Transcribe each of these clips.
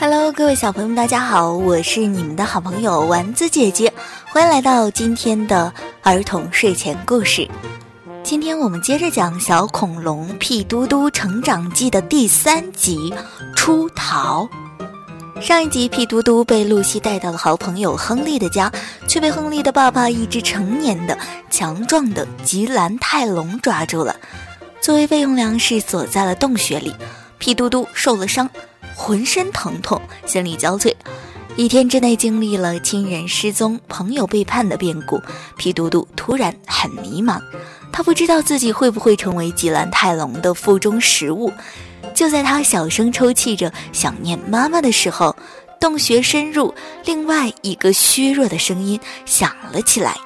Hello，各位小朋友们，大家好，我是你们的好朋友丸子姐姐，欢迎来到今天的儿童睡前故事。今天我们接着讲《小恐龙屁嘟嘟成长记》的第三集《出逃》。上一集，屁嘟嘟被露西带到了好朋友亨利的家，却被亨利的爸爸一只成年的、强壮的吉兰泰龙抓住了，作为备用粮食锁在了洞穴里。屁嘟嘟受了伤。浑身疼痛，心力交瘁，一天之内经历了亲人失踪、朋友背叛的变故，皮嘟嘟突然很迷茫，他不知道自己会不会成为吉兰泰龙的腹中食物。就在他小声抽泣着想念妈妈的时候，洞穴深入，另外一个虚弱的声音响了起来：“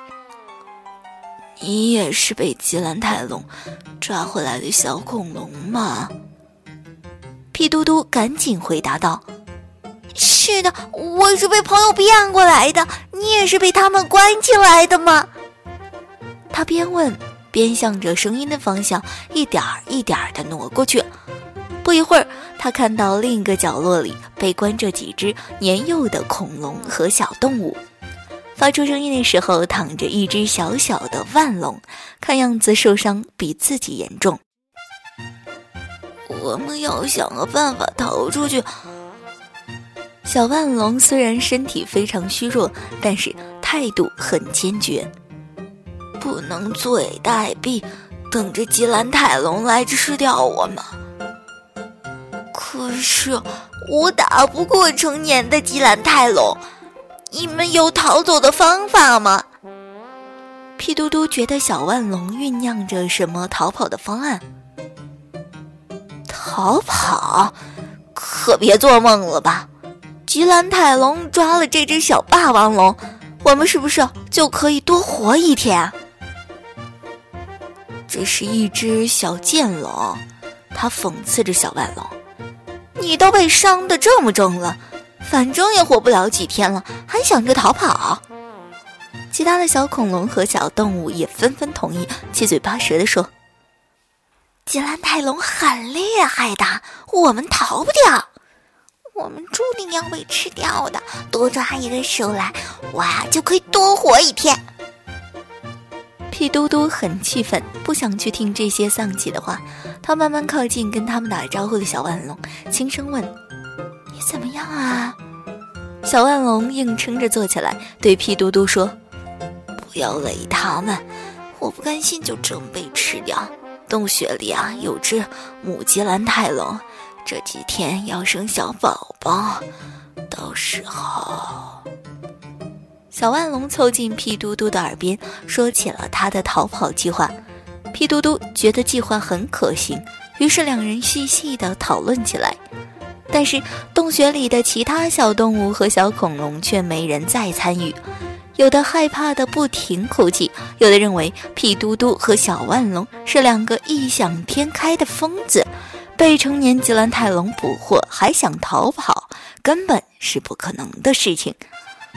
你也是被吉兰泰龙抓回来的小恐龙吗？”屁嘟嘟赶紧回答道：“是的，我是被朋友骗过来的。你也是被他们关起来的吗？”他边问边向着声音的方向一点儿一点儿地挪过去。不一会儿，他看到另一个角落里被关着几只年幼的恐龙和小动物。发出声音的时候，躺着一只小小的万龙，看样子受伤比自己严重。我们要想个办法逃出去。小万龙虽然身体非常虚弱，但是态度很坚决。不能坐以待毙，等着吉兰泰龙来吃掉我们。可是我打不过成年的吉兰泰龙，你们有逃走的方法吗？屁嘟嘟觉得小万龙酝酿着什么逃跑的方案。逃跑，可别做梦了吧！吉兰泰龙抓了这只小霸王龙，我们是不是就可以多活一天？这是一只小剑龙，他讽刺着小万龙：“你都被伤得这么重了，反正也活不了几天了，还想着逃跑？”其他的小恐龙和小动物也纷纷同意，七嘴八舌地说。吉兰泰龙很厉害的，我们逃不掉，我们注定要被吃掉的。多抓一个手来，我呀就可以多活一天。屁嘟嘟很气愤，不想去听这些丧气的话。他慢慢靠近跟他们打招呼的小万龙，轻声问：“你怎么样啊？”小万龙硬撑着坐起来，对屁嘟嘟说：“不要理他们，我不甘心就这么被吃掉。”洞穴里啊，有只母吉兰泰龙，这几天要生小宝宝，到时候……小万龙凑近屁嘟嘟的耳边，说起了他的逃跑计划。屁嘟嘟觉得计划很可行，于是两人细细的讨论起来。但是洞穴里的其他小动物和小恐龙却没人再参与。有的害怕的不停哭泣，有的认为屁嘟嘟和小万龙是两个异想天开的疯子，被成年吉兰泰龙捕获还想逃跑，根本是不可能的事情。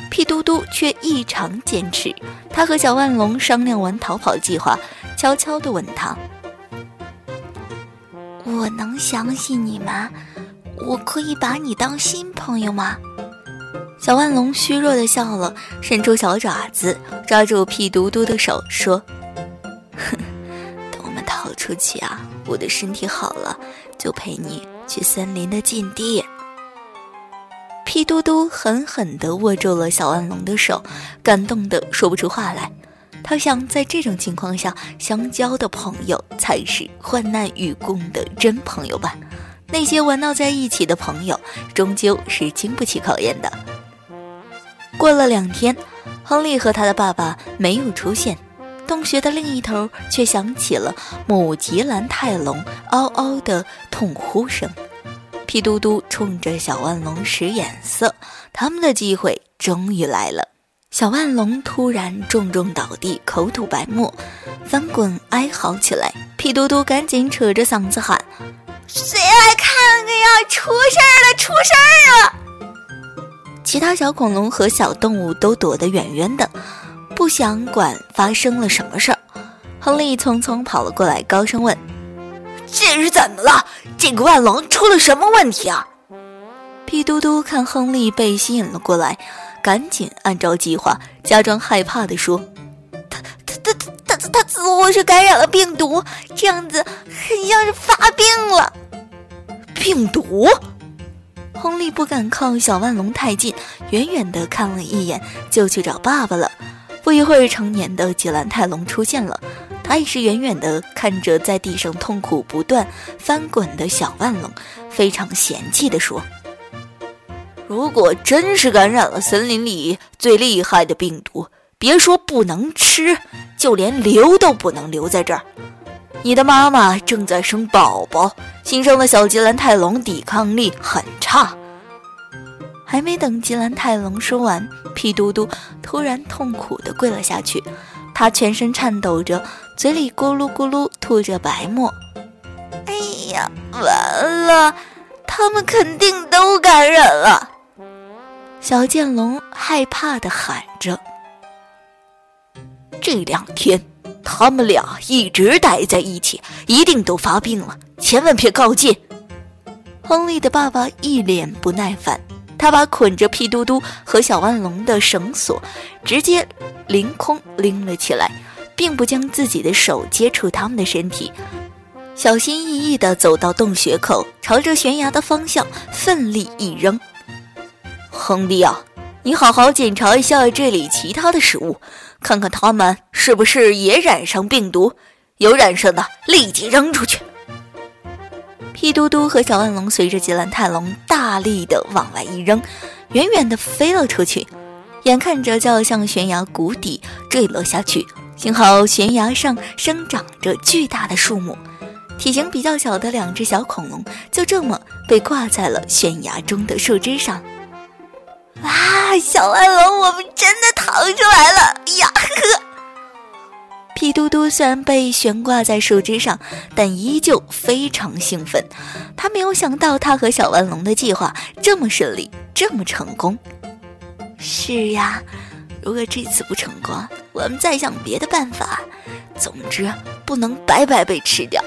屁嘟嘟却异常坚持。他和小万龙商量完逃跑计划，悄悄地问他：“我能相信你吗？我可以把你当新朋友吗？”小万龙虚弱的笑了，伸出小爪子抓住屁嘟嘟的手，说：“哼，等我们逃出去啊，我的身体好了，就陪你去森林的禁地。”屁嘟嘟狠狠地握住了小万龙的手，感动得说不出话来。他想，在这种情况下，相交的朋友才是患难与共的真朋友吧？那些玩闹在一起的朋友，终究是经不起考验的。过了两天，亨利和他的爸爸没有出现，洞穴的另一头却响起了母吉兰泰龙嗷嗷的痛呼声。皮嘟嘟冲着小万龙使眼色，他们的机会终于来了。小万龙突然重重倒地，口吐白沫，翻滚哀嚎起来。皮嘟嘟赶紧扯着嗓子喊：“谁来看看呀？出事儿了！出事儿了！”其他小恐龙和小动物都躲得远远的，不想管发生了什么事儿。亨利匆匆跑了过来，高声问：“这是怎么了？这个万龙出了什么问题啊？”屁嘟嘟看亨利被吸引了过来，赶紧按照计划，假装害怕地说：“他他他他他他似乎是感染了病毒，这样子很像是发病了。”病毒？亨利不敢靠小万龙太近，远远地看了一眼，就去找爸爸了。不一会儿，成年的吉兰泰龙出现了。他也是远远地看着在地上痛苦不断翻滚的小万龙，非常嫌弃地说：“如果真是感染了森林里最厉害的病毒，别说不能吃，就连留都不能留在这儿。你的妈妈正在生宝宝，新生的小吉兰泰龙抵抗力很差。”还没等吉兰泰龙说完，屁嘟嘟突然痛苦地跪了下去，他全身颤抖着。嘴里咕噜咕噜吐着白沫，哎呀，完了！他们肯定都感染了。小剑龙害怕地喊着：“这两天他们俩一直待在一起，一定都发病了，千万别靠近。”亨利的爸爸一脸不耐烦，他把捆着屁嘟嘟和小万龙的绳索直接凌空拎了起来。并不将自己的手接触他们的身体，小心翼翼地走到洞穴口，朝着悬崖的方向奋力一扔。亨利啊，你好好检查一下这里其他的食物，看看他们是不是也染上病毒。有染上的，立即扔出去。屁嘟嘟和小万龙随着吉兰泰龙大力地往外一扔，远远地飞了出去，眼看着就要向悬崖谷底坠落下去。幸好悬崖上生长着巨大的树木，体型比较小的两只小恐龙就这么被挂在了悬崖中的树枝上。哇，小万龙，我们真的逃出来了！嘟嘟虽然被悬挂在树枝上，但依旧非常兴奋。他没有想到，他和小万龙的计划这么顺利，这么成功。是呀。如果这次不成功，我们再想别的办法。总之，不能白白被吃掉。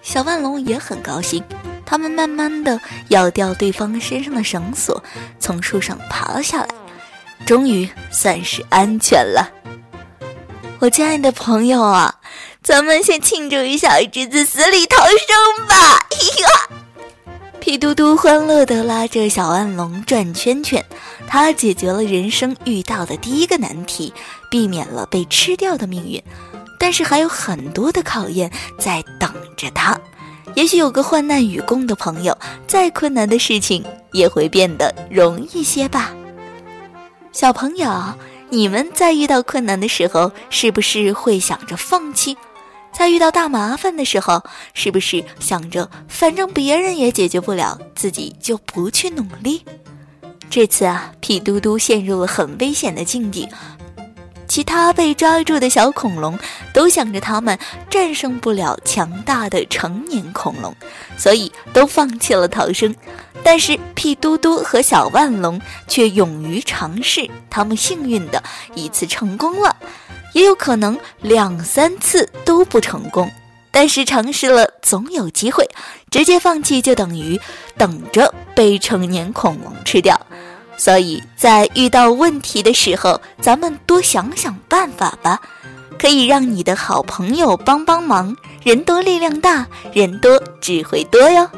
小万龙也很高兴，他们慢慢的咬掉对方身上的绳索，从树上爬了下来，终于算是安全了。我亲爱的朋友啊，咱们先庆祝一下侄子死里逃生吧！呀。屁嘟嘟欢乐地拉着小暗龙转圈圈，他解决了人生遇到的第一个难题，避免了被吃掉的命运。但是还有很多的考验在等着他。也许有个患难与共的朋友，再困难的事情也会变得容易些吧。小朋友，你们在遇到困难的时候，是不是会想着放弃？在遇到大麻烦的时候，是不是想着反正别人也解决不了，自己就不去努力？这次啊，屁嘟嘟陷入了很危险的境地，其他被抓住的小恐龙都想着他们战胜不了强大的成年恐龙，所以都放弃了逃生。但是屁嘟嘟和小万龙却勇于尝试，他们幸运的一次成功了。也有可能两三次都不成功，但是尝试了总有机会。直接放弃就等于等着被成年恐龙吃掉。所以在遇到问题的时候，咱们多想想办法吧，可以让你的好朋友帮帮忙。人多力量大，人多智慧多哟。